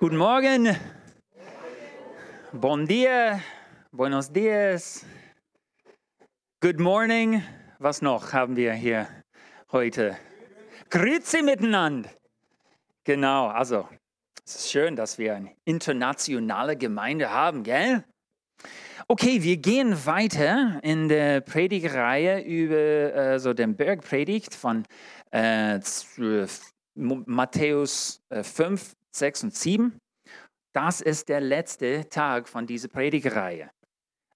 Guten Morgen. Bon dia. Buenos dias. Good morning. Was noch haben wir hier heute? Grüezi miteinander. Genau, also es ist schön, dass wir eine internationale Gemeinde haben, gell? Okay, wir gehen weiter in der Predigreihe über äh, so den Bergpredigt von äh, Matthäus äh, 5, 6 und 7. Das ist der letzte Tag von dieser Predigreihe.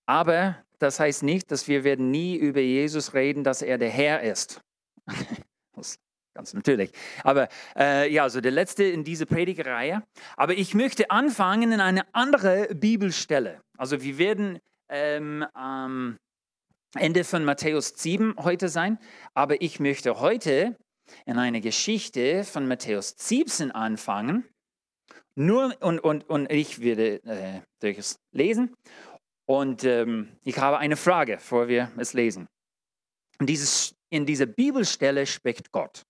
Aber das heißt nicht, dass wir werden nie über Jesus reden, dass er der Herr ist. Ganz natürlich. Aber äh, ja, so der letzte in dieser Predigereihe. Aber ich möchte anfangen in eine andere Bibelstelle. Also wir werden ähm, am Ende von Matthäus 7 heute sein. Aber ich möchte heute in eine Geschichte von Matthäus 17 anfangen. Nur und, und, und ich werde äh, das lesen. Und ähm, ich habe eine Frage, bevor wir es lesen. Und dieses, in dieser Bibelstelle spricht Gott.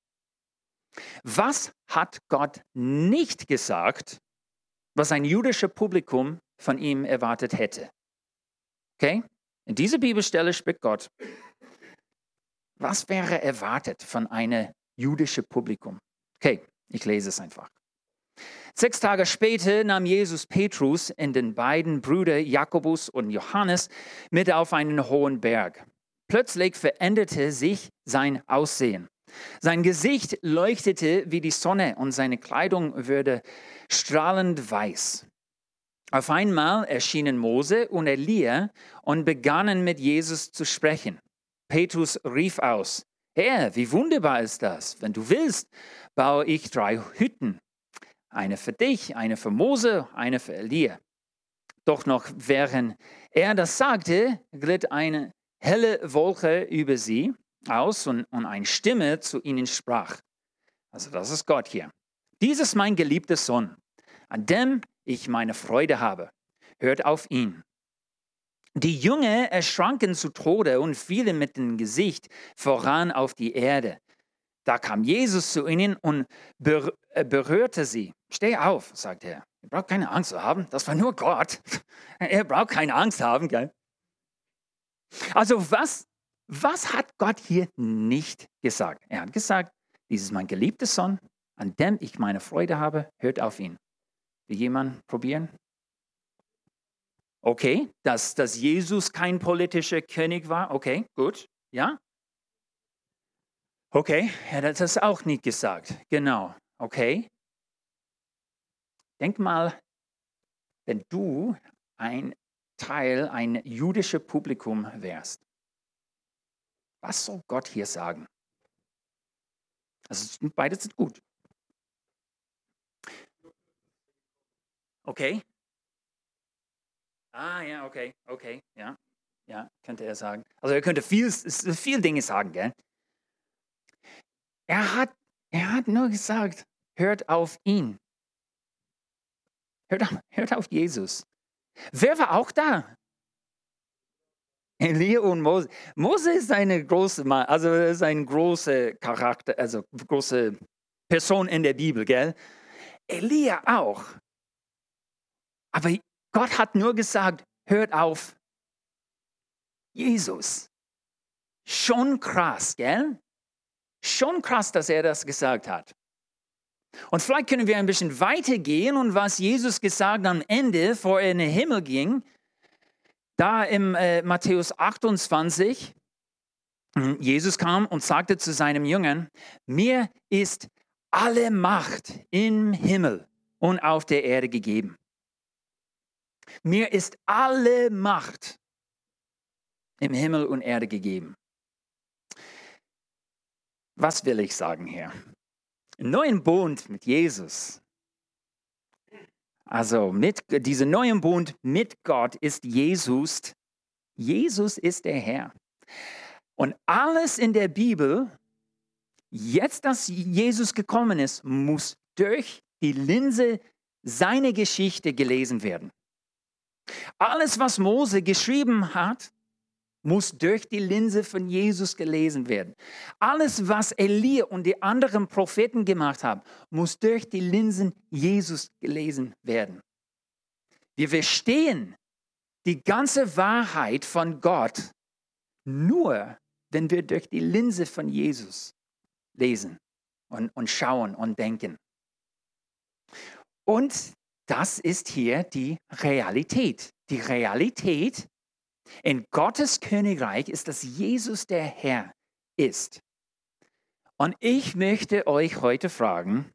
Was hat Gott nicht gesagt, was ein jüdisches Publikum von ihm erwartet hätte? Okay? In dieser Bibelstelle spricht Gott. Was wäre erwartet von einem jüdischen Publikum? Okay, ich lese es einfach. Sechs Tage später nahm Jesus Petrus und den beiden Brüder Jakobus und Johannes mit auf einen hohen Berg. Plötzlich veränderte sich sein Aussehen. Sein Gesicht leuchtete wie die Sonne und seine Kleidung wurde strahlend weiß. Auf einmal erschienen Mose und Elia und begannen mit Jesus zu sprechen. Petrus rief aus, Herr, wie wunderbar ist das. Wenn du willst, baue ich drei Hütten. Eine für dich, eine für Mose, eine für Elia. Doch noch während er das sagte, glitt eine helle Wolke über sie aus und, und eine Stimme zu ihnen sprach. Also das ist Gott hier. Dies ist mein geliebter Sohn, an dem ich meine Freude habe. Hört auf ihn. Die Jünger erschranken zu Tode und fielen mit dem Gesicht voran auf die Erde. Da kam Jesus zu ihnen und äh, berührte sie. Steh auf, sagte er. Ihr braucht keine Angst zu haben. Das war nur Gott. Er braucht keine Angst haben, gell? Also was was hat Gott hier nicht gesagt? Er hat gesagt, dies ist mein geliebter Sohn, an dem ich meine Freude habe, hört auf ihn. Will jemand probieren? Okay, dass, dass Jesus kein politischer König war, okay, gut, ja? Okay, er hat das auch nicht gesagt, genau, okay. Denk mal, wenn du ein Teil, ein jüdisches Publikum wärst. Was soll Gott hier sagen? Also beides sind gut. Okay. Ah ja, okay, okay, ja, ja, könnte er sagen. Also er könnte viel, viel Dinge sagen, gell? Er hat, er hat nur gesagt, hört auf ihn. Hört auf, hört auf Jesus. Wer war auch da? Elia und Mose. Mose ist eine große, also ist ein großer Charakter, also große Person in der Bibel, gell? Elia auch. Aber Gott hat nur gesagt, hört auf Jesus. Schon krass, gell? Schon krass, dass er das gesagt hat. Und vielleicht können wir ein bisschen weitergehen und was Jesus gesagt am Ende, bevor er in den Himmel ging, da im äh, Matthäus 28, hm, Jesus kam und sagte zu seinem Jüngern, mir ist alle Macht im Himmel und auf der Erde gegeben. Mir ist alle Macht im Himmel und Erde gegeben. Was will ich sagen hier? Im neuen Bund mit Jesus also mit diesem neuen Bund mit Gott ist Jesus. Jesus ist der Herr. Und alles in der Bibel, jetzt dass Jesus gekommen ist, muss durch die Linse seiner Geschichte gelesen werden. Alles, was Mose geschrieben hat, muss durch die Linse von Jesus gelesen werden. Alles, was Elia und die anderen Propheten gemacht haben, muss durch die Linsen Jesus gelesen werden. Wir verstehen die ganze Wahrheit von Gott nur, wenn wir durch die Linse von Jesus lesen und, und schauen und denken. Und das ist hier die Realität. Die Realität in Gottes Königreich ist, dass Jesus der Herr ist. Und ich möchte euch heute fragen,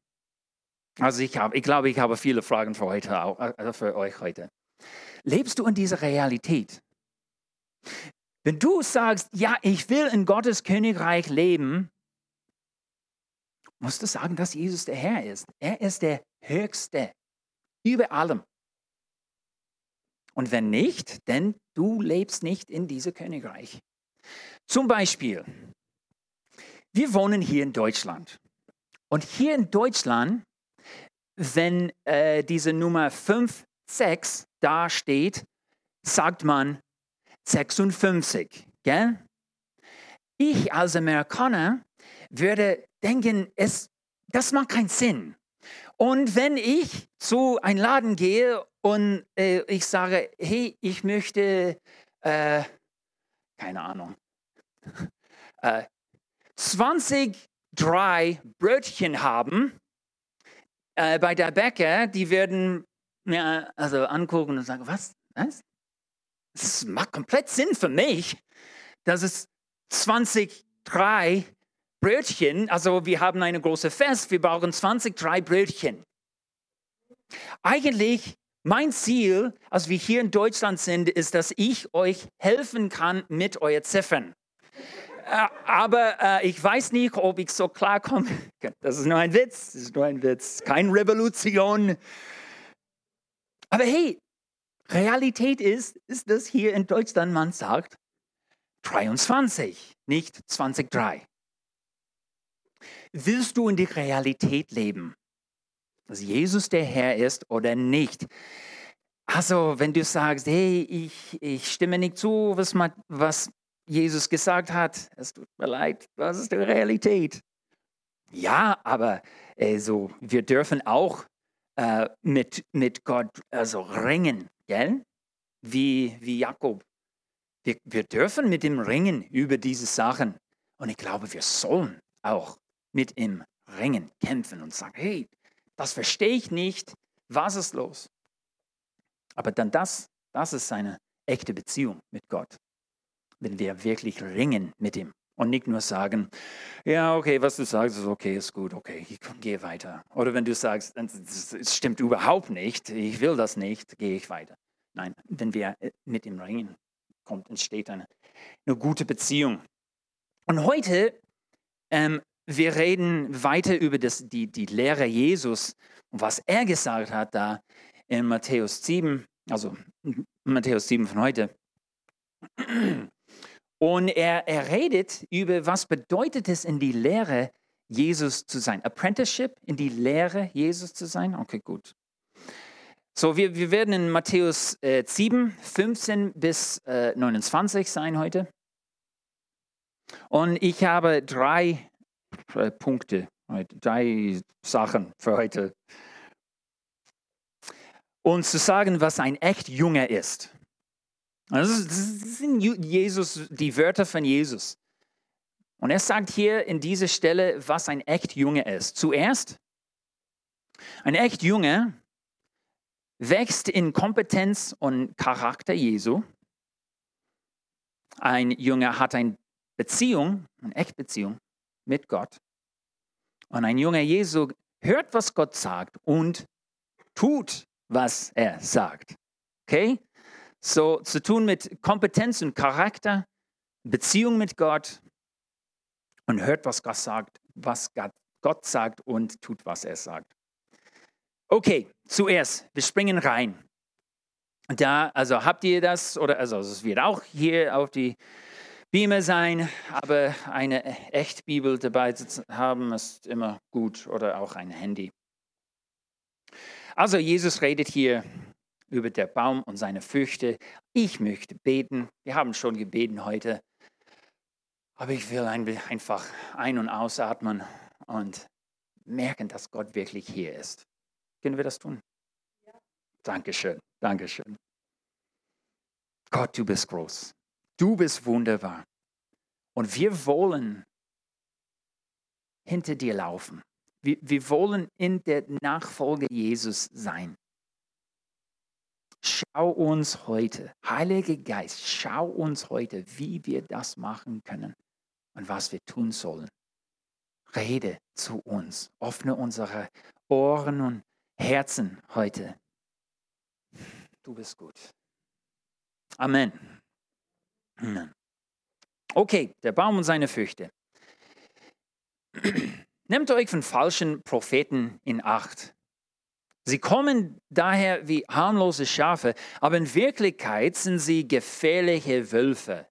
also ich, habe, ich glaube, ich habe viele Fragen für, heute, also für euch heute. Lebst du in dieser Realität? Wenn du sagst, ja, ich will in Gottes Königreich leben, musst du sagen, dass Jesus der Herr ist. Er ist der Höchste über allem. Und wenn nicht, denn du lebst nicht in diesem Königreich. Zum Beispiel, wir wohnen hier in Deutschland. Und hier in Deutschland, wenn äh, diese Nummer 5, 6 da steht, sagt man 56. Gell? Ich als Amerikaner würde denken, es, das macht keinen Sinn. Und wenn ich zu einem Laden gehe und äh, ich sage, hey, ich möchte, äh, keine Ahnung, äh, 20 drei Brötchen haben, äh, bei der Bäcker, die werden mir also angucken und sagen, was? was? Das macht komplett Sinn für mich, dass es 20 drei Brötchen, also wir haben eine große Fest, wir brauchen 20 drei Brötchen. Eigentlich mein Ziel, als wir hier in Deutschland sind, ist, dass ich euch helfen kann mit euren Ziffern. Äh, aber äh, ich weiß nicht, ob ich so klarkomme. Das ist nur ein Witz, das ist nur ein Witz, keine Revolution. Aber hey, Realität ist, ist, dass hier in Deutschland man sagt 23, nicht 23. Willst du in die Realität leben, dass Jesus der Herr ist oder nicht? Also, wenn du sagst, hey, ich, ich stimme nicht zu, was, was Jesus gesagt hat, es tut mir leid, das ist die Realität. Ja, aber also, wir dürfen auch äh, mit, mit Gott also ringen, gell? Wie, wie Jakob. Wir, wir dürfen mit ihm ringen über diese Sachen. Und ich glaube, wir sollen auch mit ihm ringen, kämpfen und sagen, hey, das verstehe ich nicht, was ist los? Aber dann das, das ist seine echte Beziehung mit Gott, wenn wir wirklich ringen mit ihm und nicht nur sagen, ja, okay, was du sagst, ist okay, ist gut, okay, ich gehe weiter. Oder wenn du sagst, es stimmt überhaupt nicht, ich will das nicht, gehe ich weiter. Nein, wenn wir äh, mit ihm ringen, kommt, entsteht eine, eine gute Beziehung. Und heute ähm, wir reden weiter über das, die, die Lehre Jesus und was er gesagt hat da in Matthäus 7, also Matthäus 7 von heute. Und er, er redet über, was bedeutet es, in die Lehre Jesus zu sein. Apprenticeship, in die Lehre Jesus zu sein. Okay, gut. So, wir, wir werden in Matthäus äh, 7, 15 bis äh, 29 sein heute. Und ich habe drei äh, Punkte, drei Sachen für heute. Und zu sagen, was ein echt Junger ist. Also, das sind Jesus, die Wörter von Jesus. Und er sagt hier in dieser Stelle, was ein echt Junge ist. Zuerst, ein echt Junge wächst in Kompetenz und Charakter Jesu. Ein Junge hat eine Beziehung, eine echte Beziehung mit Gott. Und ein junger Jesu hört, was Gott sagt und tut, was er sagt. Okay? So zu tun mit Kompetenz und Charakter, Beziehung mit Gott und hört, was Gott sagt, was Gott sagt und tut, was er sagt. Okay, zuerst, wir springen rein. Da, also habt ihr das, oder also es wird auch hier auf die Beamer sein, aber eine echte Bibel dabei zu haben, ist immer gut oder auch ein Handy. Also Jesus redet hier über den Baum und seine Früchte. Ich möchte beten. Wir haben schon gebeten heute. Aber ich will einfach ein- und ausatmen und merken, dass Gott wirklich hier ist. Können wir das tun? Ja. Dankeschön, Dankeschön. Gott, du bist groß. Du bist wunderbar. Und wir wollen hinter dir laufen. Wir, wir wollen in der Nachfolge Jesus sein. Schau uns heute, Heiliger Geist, schau uns heute, wie wir das machen können und was wir tun sollen. Rede zu uns, öffne unsere Ohren und Herzen heute. Du bist gut. Amen. Okay, der Baum und seine Früchte. Nehmt euch von falschen Propheten in Acht. Sie kommen daher wie harmlose Schafe, aber in Wirklichkeit sind sie gefährliche Wölfe,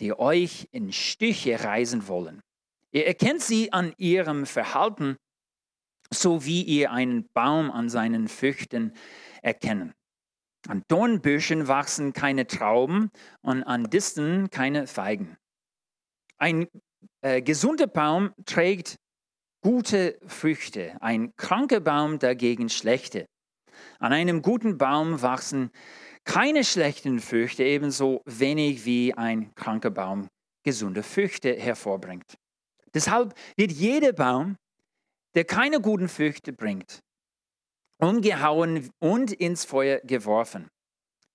die euch in Stiche reisen wollen. Ihr erkennt sie an ihrem Verhalten, so wie ihr einen Baum an seinen Früchten erkennen. An Dornbüschen wachsen keine Trauben und an Disteln keine Feigen. Ein äh, gesunder Baum trägt gute Früchte, ein kranker Baum dagegen schlechte. An einem guten Baum wachsen keine schlechten Früchte, ebenso wenig wie ein kranker Baum gesunde Früchte hervorbringt. Deshalb wird jeder Baum, der keine guten Früchte bringt, umgehauen und ins Feuer geworfen.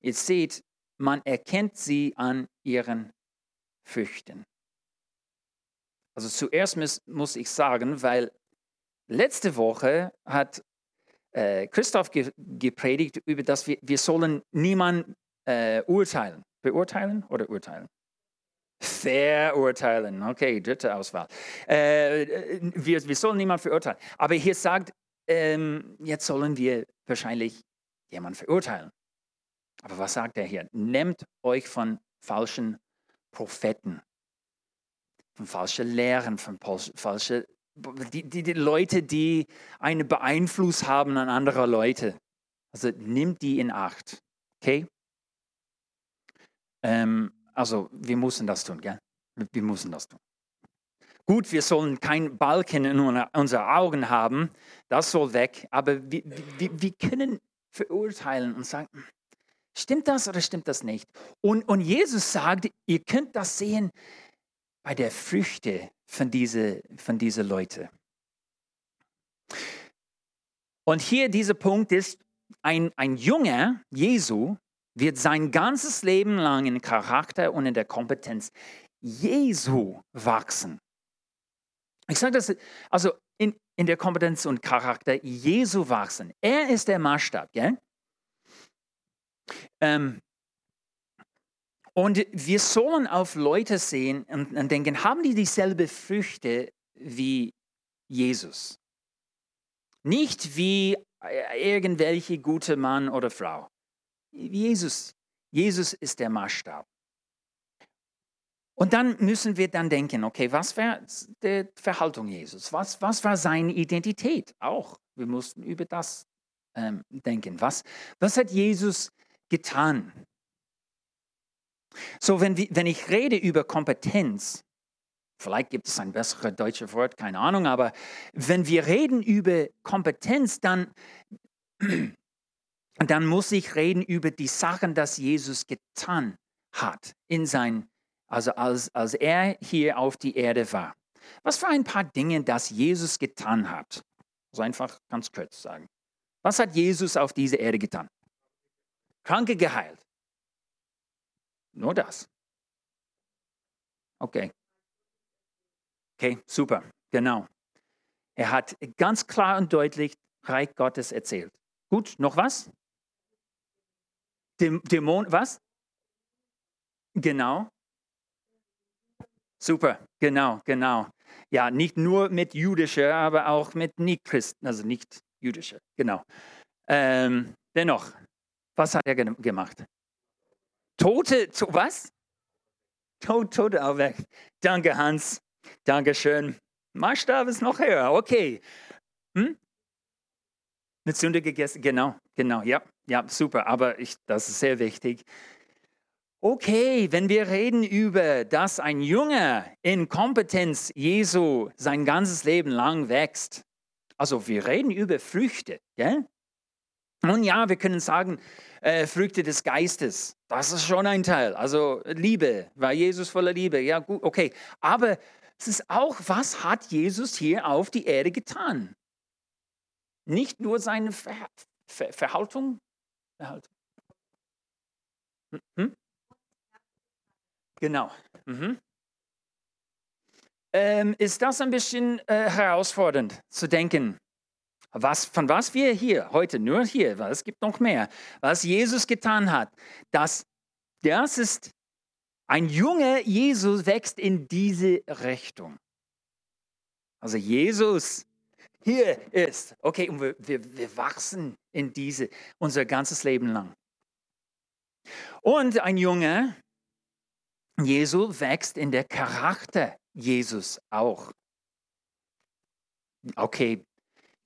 Ihr seht, man erkennt sie an ihren Früchten. Also zuerst muss, muss ich sagen, weil letzte Woche hat äh, Christoph ge gepredigt über das, wir, wir sollen niemanden äh, urteilen. Beurteilen oder urteilen? Verurteilen. Okay, dritte Auswahl. Äh, wir, wir sollen niemanden verurteilen. Aber hier sagt, ähm, jetzt sollen wir wahrscheinlich jemanden verurteilen. Aber was sagt er hier? Nehmt euch von falschen Propheten von falschen Lehren, von falschen, die, die, die Leute, die einen Beeinfluss haben an andere Leute. Also nimmt die in Acht. Okay? Ähm, also wir müssen das tun, gell? Wir müssen das tun. Gut, wir sollen kein Balken in unseren Augen haben, das soll weg, aber wir, wir, wir können verurteilen und sagen, stimmt das oder stimmt das nicht? Und, und Jesus sagt, ihr könnt das sehen, bei der Früchte von diesen von diese Leuten. Und hier dieser Punkt ist, ein, ein Jünger Jesu wird sein ganzes Leben lang in Charakter und in der Kompetenz Jesu wachsen. Ich sage das, also in, in der Kompetenz und Charakter Jesu wachsen. Er ist der Maßstab, gell? Ähm, und wir sollen auf Leute sehen und denken, haben die dieselbe Früchte wie Jesus? Nicht wie äh, irgendwelche gute Mann oder Frau. Jesus. Jesus ist der Maßstab. Und dann müssen wir dann denken, okay, was war die Verhaltung Jesus? Was, was war seine Identität? Auch, wir mussten über das ähm, denken. Was, was hat Jesus getan? So, wenn, wenn ich rede über Kompetenz, vielleicht gibt es ein besseres deutsches Wort, keine Ahnung, aber wenn wir reden über Kompetenz, dann, dann muss ich reden über die Sachen, die Jesus getan hat, in sein, also als, als er hier auf die Erde war. Was für ein paar Dinge, das Jesus getan hat? Also einfach ganz kurz sagen. Was hat Jesus auf dieser Erde getan? Kranke geheilt. Nur das. Okay. Okay, super. Genau. Er hat ganz klar und deutlich Reich Gottes erzählt. Gut, noch was? Dämon, was? Genau. Super, genau, genau. Ja, nicht nur mit jüdischer, aber auch mit nicht-Christen, also nicht jüdischer, genau. Ähm, dennoch, was hat er gemacht? Tote, to, was? Tod, Tote erweckt. Danke, Hans. Dankeschön. Maßstab ist noch höher. Okay. Hm? Eine Sünde gegessen, genau, genau, ja, ja, super, aber ich, das ist sehr wichtig. Okay, wenn wir reden über, dass ein Junge in Kompetenz Jesu sein ganzes Leben lang wächst, also wir reden über Früchte, gell? Und ja, wir können sagen, äh, Früchte des Geistes, das ist schon ein Teil. Also Liebe, war Jesus voller Liebe, ja gut, okay. Aber es ist auch, was hat Jesus hier auf die Erde getan? Nicht nur seine Ver Ver Verhaltung. Verhaltung. Hm? Genau. Mhm. Ähm, ist das ein bisschen äh, herausfordernd zu denken? Was, von was wir hier heute, nur hier, weil es gibt noch mehr, was Jesus getan hat, das, das ist, ein junger Jesus wächst in diese Richtung. Also Jesus hier ist. Okay, und wir, wir, wir wachsen in diese unser ganzes Leben lang. Und ein Junge, Jesu wächst in der Charakter Jesus auch. Okay,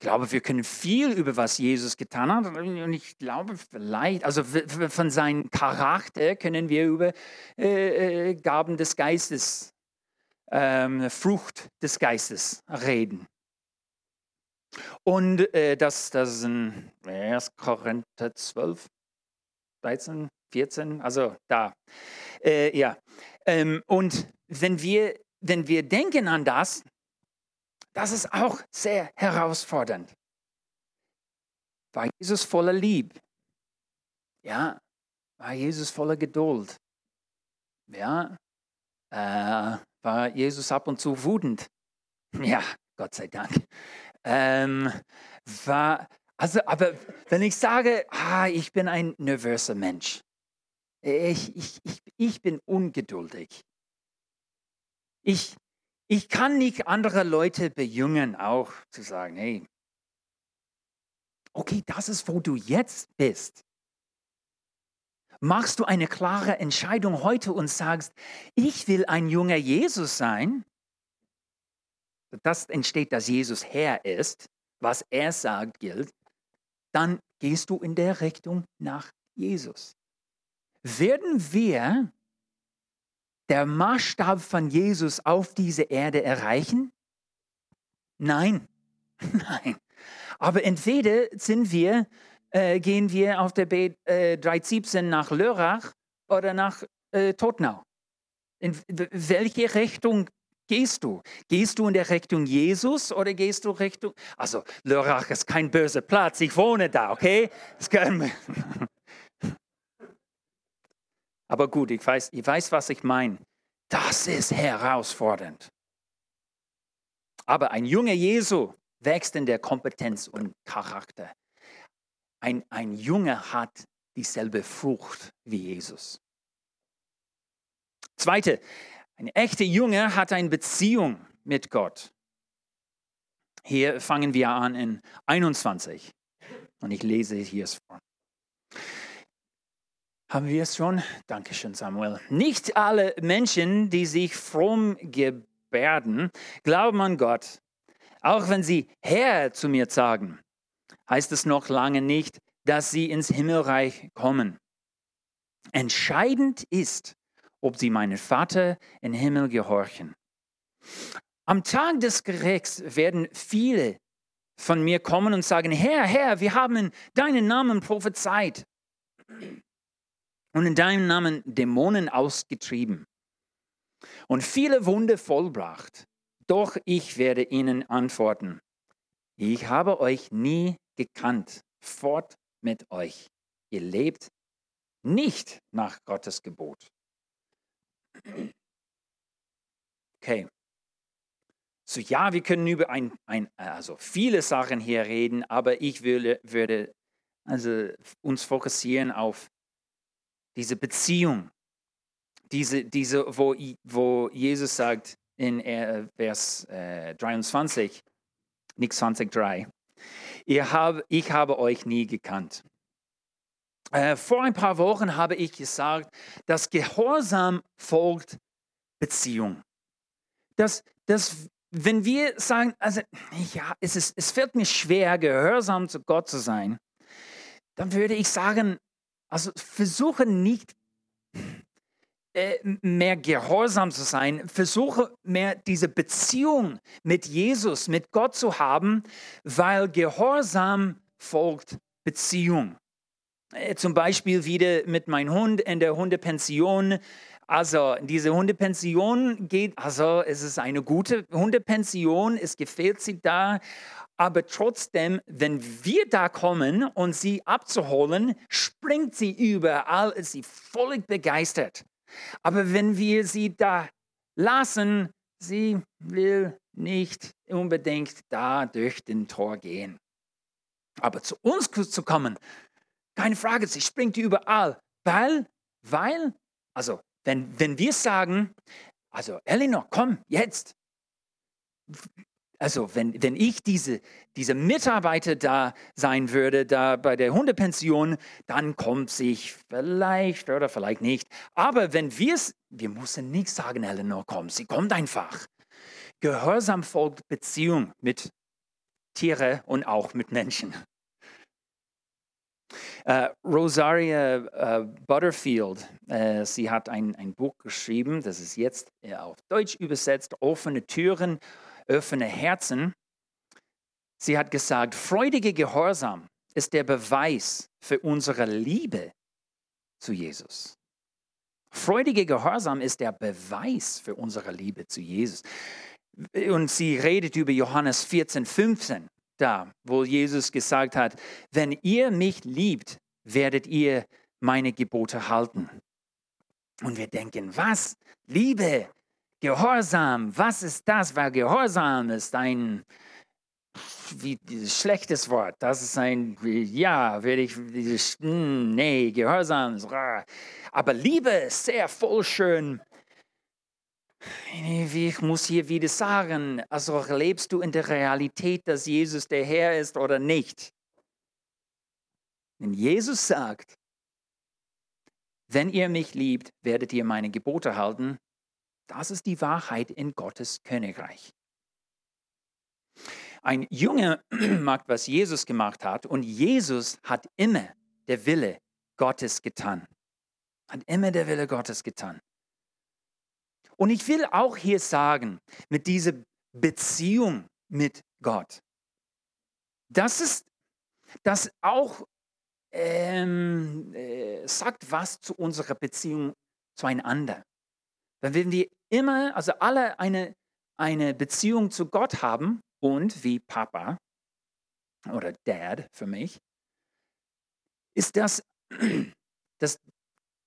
ich glaube, wir können viel über was Jesus getan hat. Und ich glaube, vielleicht, also von seinem Charakter können wir über äh, äh, Gaben des Geistes, ähm, Frucht des Geistes reden. Und äh, das, das ist in 1. Korinther 12, 13, 14, also da. Äh, ja. Ähm, und wenn wir, wenn wir denken an das, das ist auch sehr herausfordernd. War Jesus voller Lieb? Ja. War Jesus voller Geduld? Ja. Äh, war Jesus ab und zu wutend? Ja, Gott sei Dank. Ähm, war, also, aber wenn ich sage, ah, ich bin ein nervöser Mensch, ich, ich, ich, ich bin ungeduldig. Ich, ich kann nicht andere Leute bejüngen, auch zu sagen, hey, okay, das ist, wo du jetzt bist. Machst du eine klare Entscheidung heute und sagst, ich will ein junger Jesus sein? das entsteht, dass Jesus Herr ist, was er sagt gilt, dann gehst du in der Richtung nach Jesus. Werden wir der Maßstab von Jesus auf diese Erde erreichen? Nein, nein. Aber entweder sind wir, äh, gehen wir auf der B äh, 317 nach Lörrach oder nach äh, Totnau. In welche Richtung gehst du? Gehst du in der Richtung Jesus oder gehst du Richtung. Also, Lörrach ist kein böser Platz, ich wohne da, okay? Aber gut, ich weiß, ich weiß, was ich meine. Das ist herausfordernd. Aber ein junger Jesu wächst in der Kompetenz und Charakter. Ein, ein Junge hat dieselbe Frucht wie Jesus. Zweite, ein echter Junge hat eine Beziehung mit Gott. Hier fangen wir an in 21. Und ich lese hier es vor. Haben wir es schon? Dankeschön, Samuel. Nicht alle Menschen, die sich fromm gebärden, glauben an Gott. Auch wenn sie Herr zu mir sagen, heißt es noch lange nicht, dass sie ins Himmelreich kommen. Entscheidend ist, ob sie meinen Vater im Himmel gehorchen. Am Tag des Gerichts werden viele von mir kommen und sagen, Herr, Herr, wir haben in deinen Namen prophezeit und in deinem Namen Dämonen ausgetrieben und viele Wunde vollbracht. Doch ich werde ihnen antworten, ich habe euch nie gekannt, fort mit euch. Ihr lebt nicht nach Gottes Gebot. Okay. So, ja, wir können über ein, ein, also viele Sachen hier reden, aber ich würde, würde also uns fokussieren auf diese Beziehung, diese, diese wo, wo Jesus sagt in äh, Vers äh, 23, nicht 20, 3, Ihr hab, ich habe euch nie gekannt. Äh, vor ein paar Wochen habe ich gesagt, dass Gehorsam folgt Beziehung. Dass, dass wenn wir sagen, also ja, es, ist, es fällt mir schwer, gehorsam zu Gott zu sein, dann würde ich sagen, also versuche nicht äh, mehr gehorsam zu sein, versuche mehr diese Beziehung mit Jesus, mit Gott zu haben, weil Gehorsam folgt Beziehung. Äh, zum Beispiel wieder mit meinem Hund in der Hundepension. Also diese Hundepension geht, also es ist eine gute Hundepension, es gefällt sie da, aber trotzdem, wenn wir da kommen und sie abzuholen, springt sie überall, ist sie völlig begeistert. Aber wenn wir sie da lassen, sie will nicht unbedingt da durch den Tor gehen. Aber zu uns zu kommen, keine Frage, sie springt überall, weil, weil, also wenn, wenn wir sagen, also Elinor, komm jetzt. Also wenn, wenn ich diese, diese Mitarbeiter da sein würde, da bei der Hundepension, dann kommt sich vielleicht oder vielleicht nicht. Aber wenn wir es, wir müssen nicht sagen, Eleanor, komm, sie kommt einfach. Gehorsam folgt Beziehung mit Tieren und auch mit Menschen. Uh, Rosaria uh, Butterfield, uh, sie hat ein, ein Buch geschrieben, das ist jetzt auf Deutsch übersetzt, Offene Türen, offene Herzen. Sie hat gesagt, freudige Gehorsam ist der Beweis für unsere Liebe zu Jesus. Freudige Gehorsam ist der Beweis für unsere Liebe zu Jesus. Und sie redet über Johannes 14, 15 da, wo Jesus gesagt hat, wenn ihr mich liebt, werdet ihr meine Gebote halten. Und wir denken, was? Liebe, Gehorsam, was ist das? Weil Gehorsam ist ein wie schlechtes Wort. Das ist ein, ja, werde ich, hm, nee, Gehorsam ist, aber Liebe ist sehr voll schön. Ich muss hier wieder sagen, also lebst du in der Realität, dass Jesus der Herr ist oder nicht? Wenn Jesus sagt, wenn ihr mich liebt, werdet ihr meine Gebote halten, das ist die Wahrheit in Gottes Königreich. Ein Junge mag, was Jesus gemacht hat, und Jesus hat immer der Wille Gottes getan. Hat immer der Wille Gottes getan. Und ich will auch hier sagen, mit dieser Beziehung mit Gott, das ist, das auch ähm, äh, sagt was zu unserer Beziehung zueinander. Wenn wir immer, also alle eine, eine Beziehung zu Gott haben und wie Papa oder Dad für mich, ist das, dass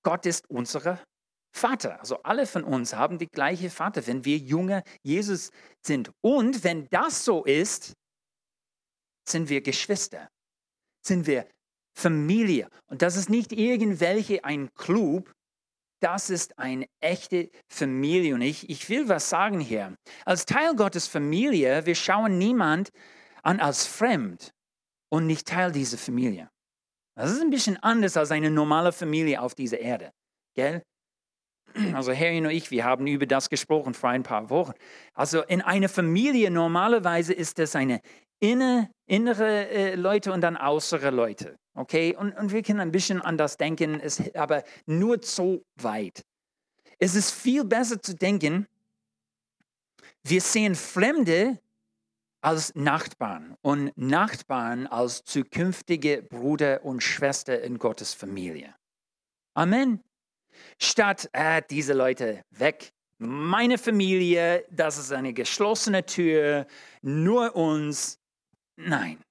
Gott ist unsere Vater. Also alle von uns haben die gleiche Vater, wenn wir junge Jesus sind. Und wenn das so ist, sind wir Geschwister, sind wir Familie. Und das ist nicht irgendwelche ein Club, das ist eine echte Familie. Und ich, ich will was sagen hier. Als Teil Gottes Familie, wir schauen niemand an als fremd und nicht Teil dieser Familie. Das ist ein bisschen anders als eine normale Familie auf dieser Erde. Gell? Also Harry und ich, wir haben über das gesprochen vor ein paar Wochen. Also in einer Familie normalerweise ist das eine inne, innere äh, Leute und dann äußere Leute. Okay? Und, und wir können ein bisschen anders denken, es, aber nur so weit. Es ist viel besser zu denken, wir sehen Fremde als Nachbarn und Nachbarn als zukünftige Bruder und Schwester in Gottes Familie. Amen. Statt äh, diese Leute weg. Meine Familie, das ist eine geschlossene Tür, nur uns. Nein.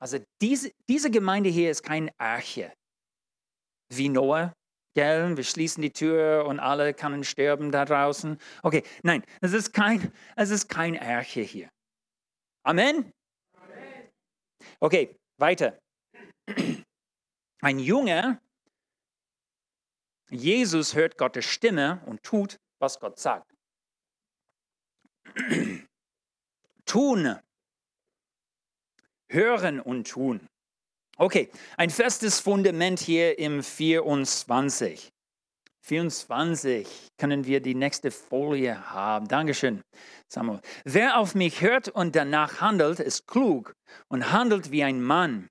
Also diese, diese Gemeinde hier ist kein Arche. Wie Noah, gell? Wir schließen die Tür und alle können sterben da draußen. Okay, nein, es ist kein, es ist kein Arche hier. Amen? Amen. Okay, weiter. Ein Junge Jesus hört Gottes Stimme und tut, was Gott sagt. tun. Hören und tun. Okay, ein festes Fundament hier im 24. 24 können wir die nächste Folie haben. Dankeschön, Samuel. Wer auf mich hört und danach handelt, ist klug und handelt wie ein Mann,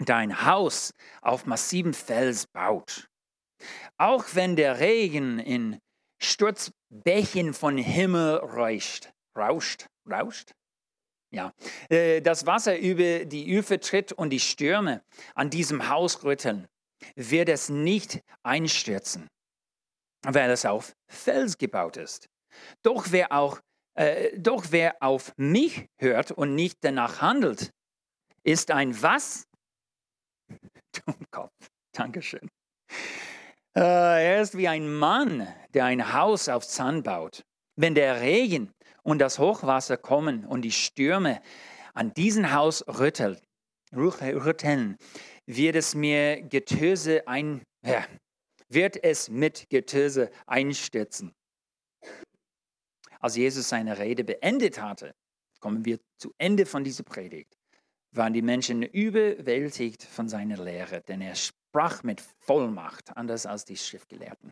der ein Haus auf massivem Fels baut. Auch wenn der Regen in Sturzbächen von Himmel rauscht, rauscht, rauscht, ja, äh, das Wasser über die Ufer tritt und die Stürme an diesem Haus rütteln, wird es nicht einstürzen weil es auf Fels gebaut ist. Doch wer, auch, äh, doch wer auf mich hört und nicht danach handelt, ist ein was? Dummkopf. Dankeschön. Äh, er ist wie ein Mann, der ein Haus auf Sand baut. Wenn der Regen und das Hochwasser kommen und die Stürme an diesem Haus rütteln, wird es mir Getöse ein, ja, wird es mit Getöse einstürzen. Als Jesus seine Rede beendet hatte, kommen wir zu Ende von dieser Predigt, waren die Menschen überwältigt von seiner Lehre, denn er sprach mit Vollmacht, anders als die Schriftgelehrten.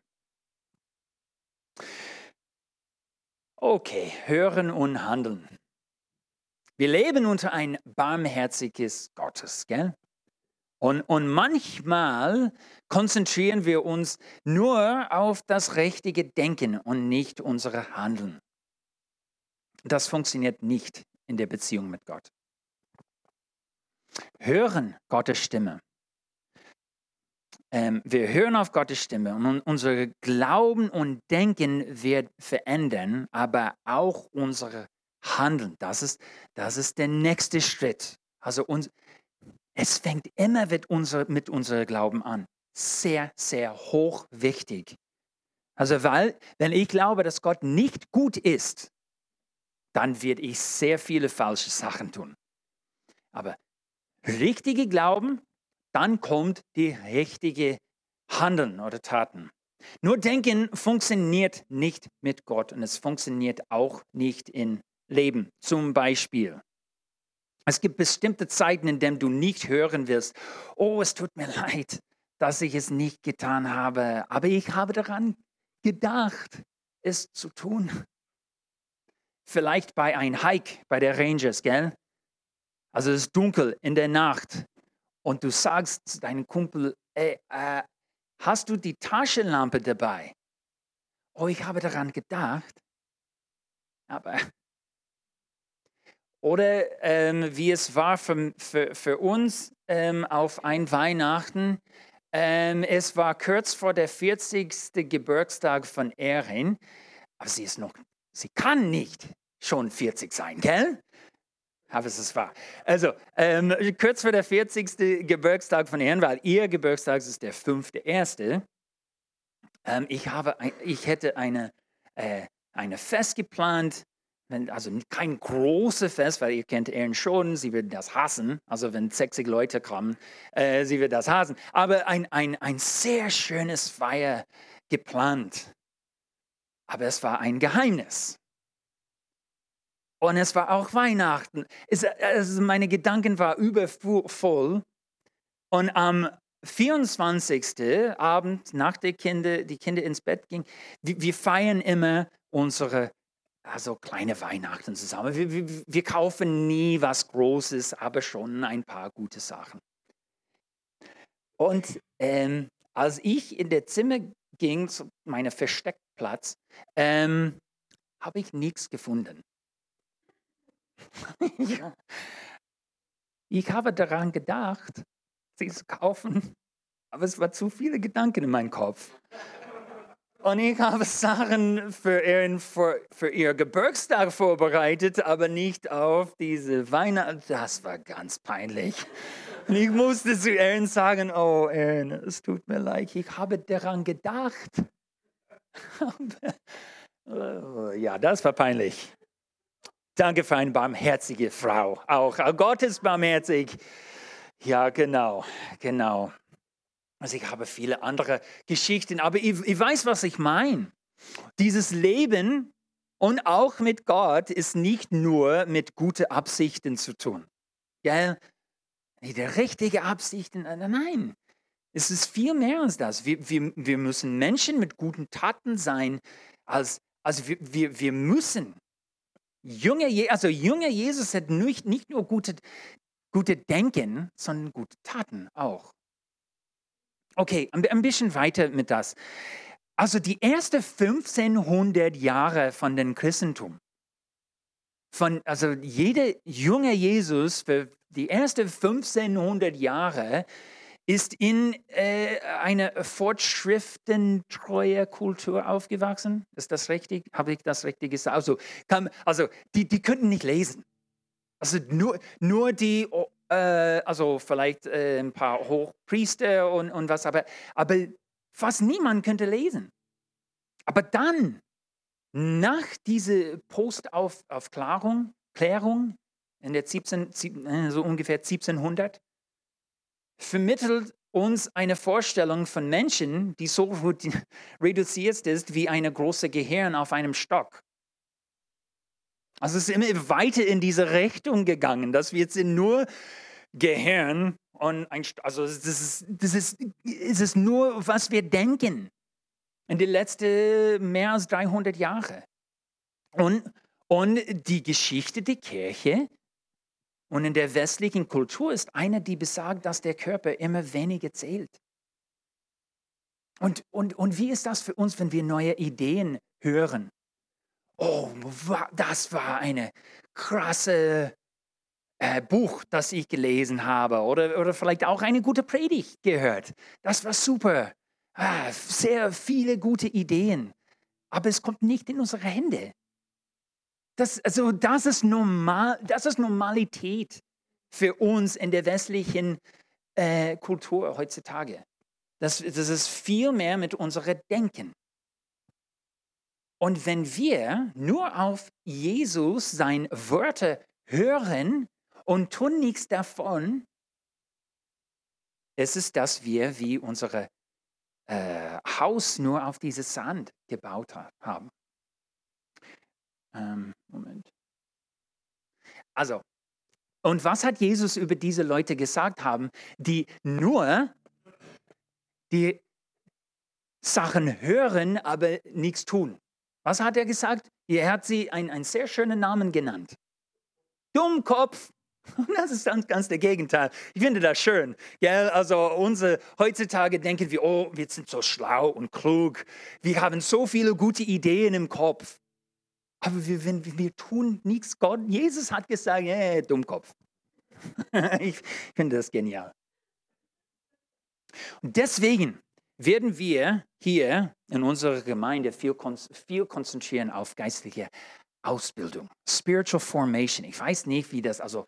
Okay, hören und handeln. Wir leben unter ein barmherziges Gottes, gell? Und, und manchmal konzentrieren wir uns nur auf das richtige Denken und nicht unsere Handeln. Das funktioniert nicht in der Beziehung mit Gott. Hören Gottes Stimme. Ähm, wir hören auf Gottes Stimme und unser Glauben und Denken wird verändern, aber auch unsere Handeln. Das ist, das ist der nächste Schritt. Also uns, es fängt immer mit, unser, mit unserem Glauben an. Sehr, sehr hoch wichtig. Also, weil, wenn ich glaube, dass Gott nicht gut ist, dann werde ich sehr viele falsche Sachen tun. Aber richtige Glauben, dann kommt die richtige Handeln oder Taten. Nur Denken funktioniert nicht mit Gott und es funktioniert auch nicht in Leben. Zum Beispiel, es gibt bestimmte Zeiten, in denen du nicht hören wirst, oh, es tut mir leid, dass ich es nicht getan habe, aber ich habe daran gedacht, es zu tun. Vielleicht bei einem Hike bei der Rangers, gell? Also es ist dunkel in der Nacht und du sagst zu deinem Kumpel, ey, äh, hast du die Taschenlampe dabei? Oh, ich habe daran gedacht, aber oder ähm, wie es war für, für, für uns ähm, auf ein Weihnachten. Ähm, es war kurz vor der 40. Geburtstag von Erin, aber sie ist noch, sie kann nicht schon 40 sein, gell? Aber es ist wahr. Also, ähm, kurz vor der 40. Geburtstag von Erin, weil ihr Geburtstag ist der 5.1. Ähm, ich, habe, ich hätte eine, äh, eine Fest geplant also kein großes Fest, weil ihr kennt Ehren schon, sie wird das hassen. Also wenn 60 Leute kommen, äh, sie wird das hassen. Aber ein, ein, ein sehr schönes Feier geplant. Aber es war ein Geheimnis. Und es war auch Weihnachten. Es, also meine Gedanken waren übervoll. Und am 24. Abend, nach der Kinder, die Kinder ins Bett gingen, wir, wir feiern immer unsere also kleine Weihnachten zusammen. Wir, wir, wir, kaufen nie was Großes, aber schon ein paar gute Sachen. Und ähm, als ich in das Zimmer ging, zu meinem Versteckplatz, ähm, habe ich nichts gefunden. Ich habe daran gedacht, sie zu kaufen, aber es waren zu viele Gedanken in meinem Kopf. Und ich habe Sachen für ihren für, für ihr Geburtstag vorbereitet, aber nicht auf diese Weihnachten. Das war ganz peinlich. Und ich musste zu Aaron sagen, oh Aaron, es tut mir leid, ich habe daran gedacht. ja, das war peinlich. Danke für eine barmherzige Frau. Auch Gott ist barmherzig. Ja, genau, genau. Also ich habe viele andere Geschichten, aber ich, ich weiß, was ich meine. Dieses Leben und auch mit Gott ist nicht nur mit guten Absichten zu tun. Ja, die richtige Absichten, äh, nein. Es ist viel mehr als das. Wir, wir, wir müssen Menschen mit guten Taten sein, als, also wir, wir, wir müssen. Junge, also junger Jesus hat nicht, nicht nur gute, gute Denken, sondern gute Taten auch. Okay, ein bisschen weiter mit das. Also die ersten 1500 Jahre von dem Christentum, von, also jeder junge Jesus für die ersten 1500 Jahre ist in äh, einer fortschrittentreue Kultur aufgewachsen. Ist das richtig? Habe ich das richtig gesagt? Also, kann, also die, die könnten nicht lesen. Also nur, nur die, äh, also vielleicht äh, ein paar Hochpriester und, und was, aber, aber fast niemand könnte lesen. Aber dann, nach dieser Postaufklärung, Klärung in der 17, äh, so ungefähr 1700, vermittelt uns eine Vorstellung von Menschen, die so reduziert ist wie eine große Gehirn auf einem Stock. Also es ist immer weiter in diese Richtung gegangen, dass wir jetzt nur Gehirn und ein, also das ist, das ist, es ist nur, was wir denken in den letzten mehr als 300 Jahren. Und, und die Geschichte der Kirche und in der westlichen Kultur ist eine, die besagt, dass der Körper immer weniger zählt. Und, und, und wie ist das für uns, wenn wir neue Ideen hören? Oh, das war eine krasse äh, Buch, das ich gelesen habe oder, oder vielleicht auch eine gute Predigt gehört. Das war super. Ah, sehr viele gute Ideen. Aber es kommt nicht in unsere Hände. Das, also das, ist normal, das ist Normalität für uns in der westlichen äh, Kultur heutzutage. Das, das ist viel mehr mit unserem Denken. Und wenn wir nur auf Jesus seine Wörter hören und tun nichts davon, ist es, dass wir wie unser äh, Haus nur auf dieses Sand gebaut haben. Ähm, Moment. Also, und was hat Jesus über diese Leute gesagt haben, die nur die Sachen hören, aber nichts tun? Was hat er gesagt? Er hat sie einen, sehr schönen Namen genannt. Dummkopf. Das ist ganz, ganz der Gegenteil. Ich finde das schön. Gell? Also unsere, heutzutage denken wir, oh, wir sind so schlau und klug. Wir haben so viele gute Ideen im Kopf. Aber wir, wenn, wir tun nichts. Gott, Jesus hat gesagt, hey, Dummkopf. ich finde das genial. Und deswegen werden wir hier in unserer Gemeinde viel, viel konzentrieren auf geistliche Ausbildung, Spiritual Formation. Ich weiß nicht, wie das, also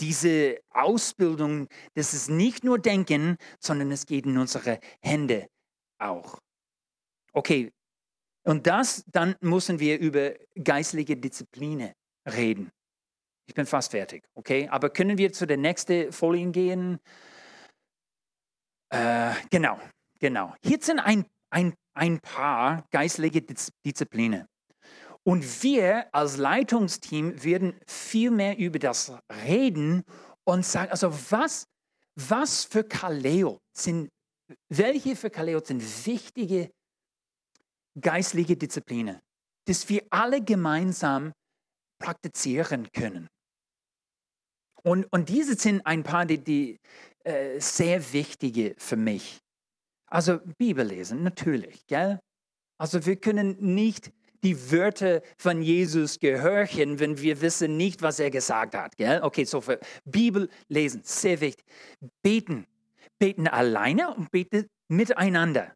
diese Ausbildung, das ist nicht nur Denken, sondern es geht in unsere Hände auch. Okay, und das, dann müssen wir über geistliche Disziplinen reden. Ich bin fast fertig, okay? Aber können wir zu der nächsten Folie gehen? Äh, genau, genau. Hier sind ein, ein, ein paar geistliche Disziplinen. Und wir als Leitungsteam werden viel mehr über das reden und sagen, also was, was für Kaleo sind, welche für Kaleo sind wichtige geistliche Disziplinen, dass wir alle gemeinsam praktizieren können. Und, und diese sind ein paar, die, die äh, sehr wichtige für mich. Also Bibel lesen, natürlich, gell? Also wir können nicht die Wörter von Jesus gehorchen, wenn wir wissen nicht, was er gesagt hat. Gell? Okay, so für Bibel lesen, sehr wichtig. Beten. Beten alleine und beten miteinander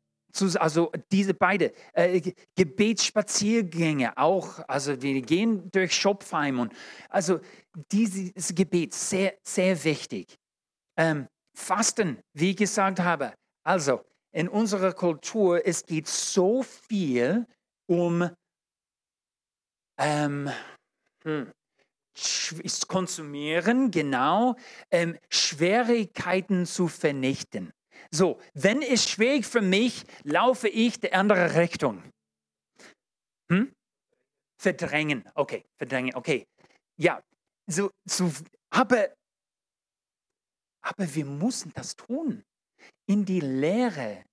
also diese beiden äh, Gebetsspaziergänge auch, also wir gehen durch Schopfheim und also dieses Gebet sehr, sehr wichtig. Ähm, Fasten, wie ich gesagt habe, also in unserer Kultur, es geht so viel um ähm, hm, Konsumieren, genau, ähm, Schwierigkeiten zu vernichten. So, wenn es schwierig für mich, laufe ich die andere Richtung. Hm? Verdrängen, okay, verdrängen, okay. Ja, so, so aber, aber wir müssen das tun. in die Lehre,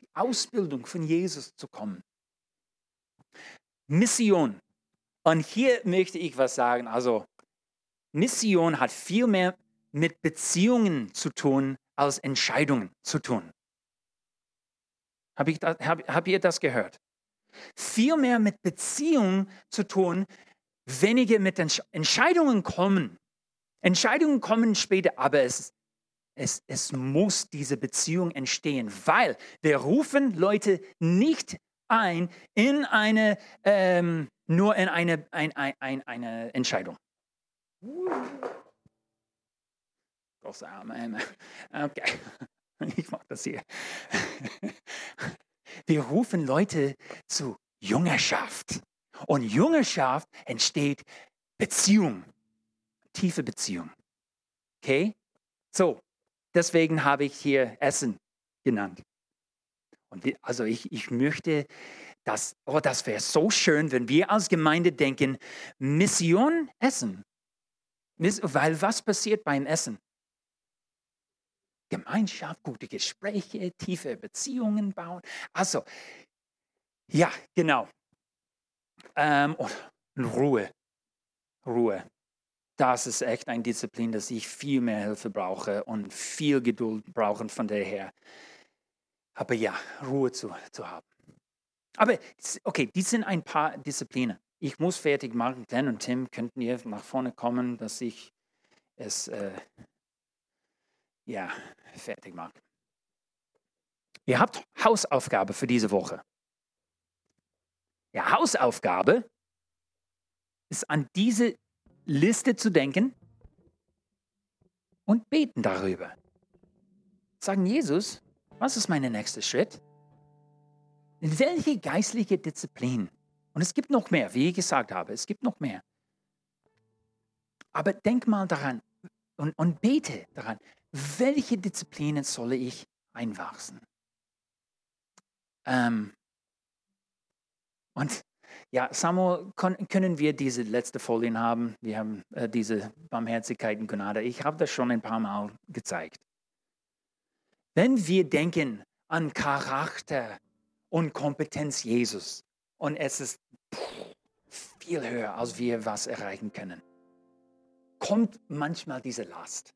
die Ausbildung von Jesus zu kommen. Mission. Und hier möchte ich was sagen. Also Mission hat viel mehr mit Beziehungen zu tun als Entscheidungen zu tun. Hab ich das, hab, habt ihr das gehört? Viel mehr mit Beziehungen zu tun, weniger mit Entscheidungen kommen. Entscheidungen kommen später, aber es, es, es muss diese Beziehung entstehen, weil wir rufen Leute nicht ein in eine, ähm, nur in eine, ein, ein, ein, eine Entscheidung. Große Arme. Okay, ich mache das hier. Wir rufen Leute zu Jüngerschaft. Und Jüngerschaft entsteht Beziehung, tiefe Beziehung. Okay? So, deswegen habe ich hier Essen genannt. Und also ich, ich möchte, dass, oh, das wäre so schön, wenn wir als Gemeinde denken, Mission Essen. Weil was passiert beim Essen? Gemeinschaft, gute Gespräche, tiefe Beziehungen bauen. Also, ja, genau. Ähm, und Ruhe. Ruhe. Das ist echt ein Disziplin, dass ich viel mehr Hilfe brauche und viel Geduld brauche von daher. Aber ja, Ruhe zu, zu haben. Aber okay, die sind ein paar Disziplinen. Ich muss fertig machen. Glenn und Tim, könnten ihr nach vorne kommen, dass ich es äh, ja, fertig mache. Ihr habt Hausaufgabe für diese Woche. Ja, Hausaufgabe ist an diese Liste zu denken und beten darüber. Sagen, Jesus, was ist mein nächster Schritt? In welche geistliche Disziplin? Und es gibt noch mehr, wie ich gesagt habe, es gibt noch mehr. Aber denk mal daran und, und bete daran, welche Disziplinen soll ich einwachsen? Ähm, und ja, Samuel, können wir diese letzte Folien haben? Wir haben äh, diese Barmherzigkeit und Gnade. Ich habe das schon ein paar Mal gezeigt. Wenn wir denken an Charakter und Kompetenz Jesus und es ist viel höher, als wir was erreichen können, kommt manchmal diese Last.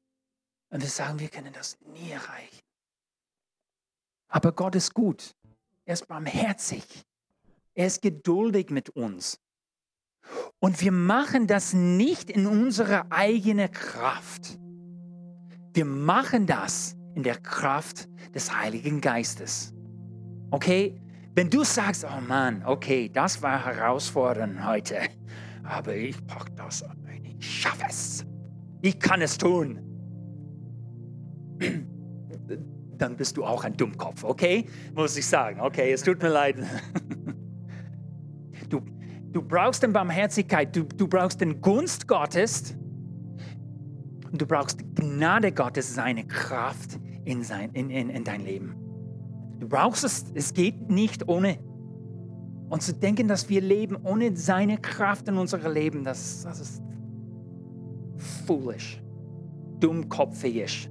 Und wir sagen, wir können das nie erreichen. Aber Gott ist gut. Er ist barmherzig. Er ist geduldig mit uns. Und wir machen das nicht in unserer eigenen Kraft. Wir machen das in der Kraft des Heiligen Geistes. Okay? Wenn du sagst, oh Mann, okay, das war herausfordernd heute, aber ich packe das an, ich schaffe es. Ich kann es tun dann bist du auch ein Dummkopf, okay? Muss ich sagen. Okay, es tut mir leid. Du, du brauchst den Barmherzigkeit, du, du brauchst den Gunst Gottes und du brauchst Gnade Gottes, seine Kraft in, sein, in, in, in dein Leben. Du brauchst es, es geht nicht ohne. Und zu denken, dass wir leben ohne seine Kraft in unserem Leben, das, das ist foolish, dummkopfig.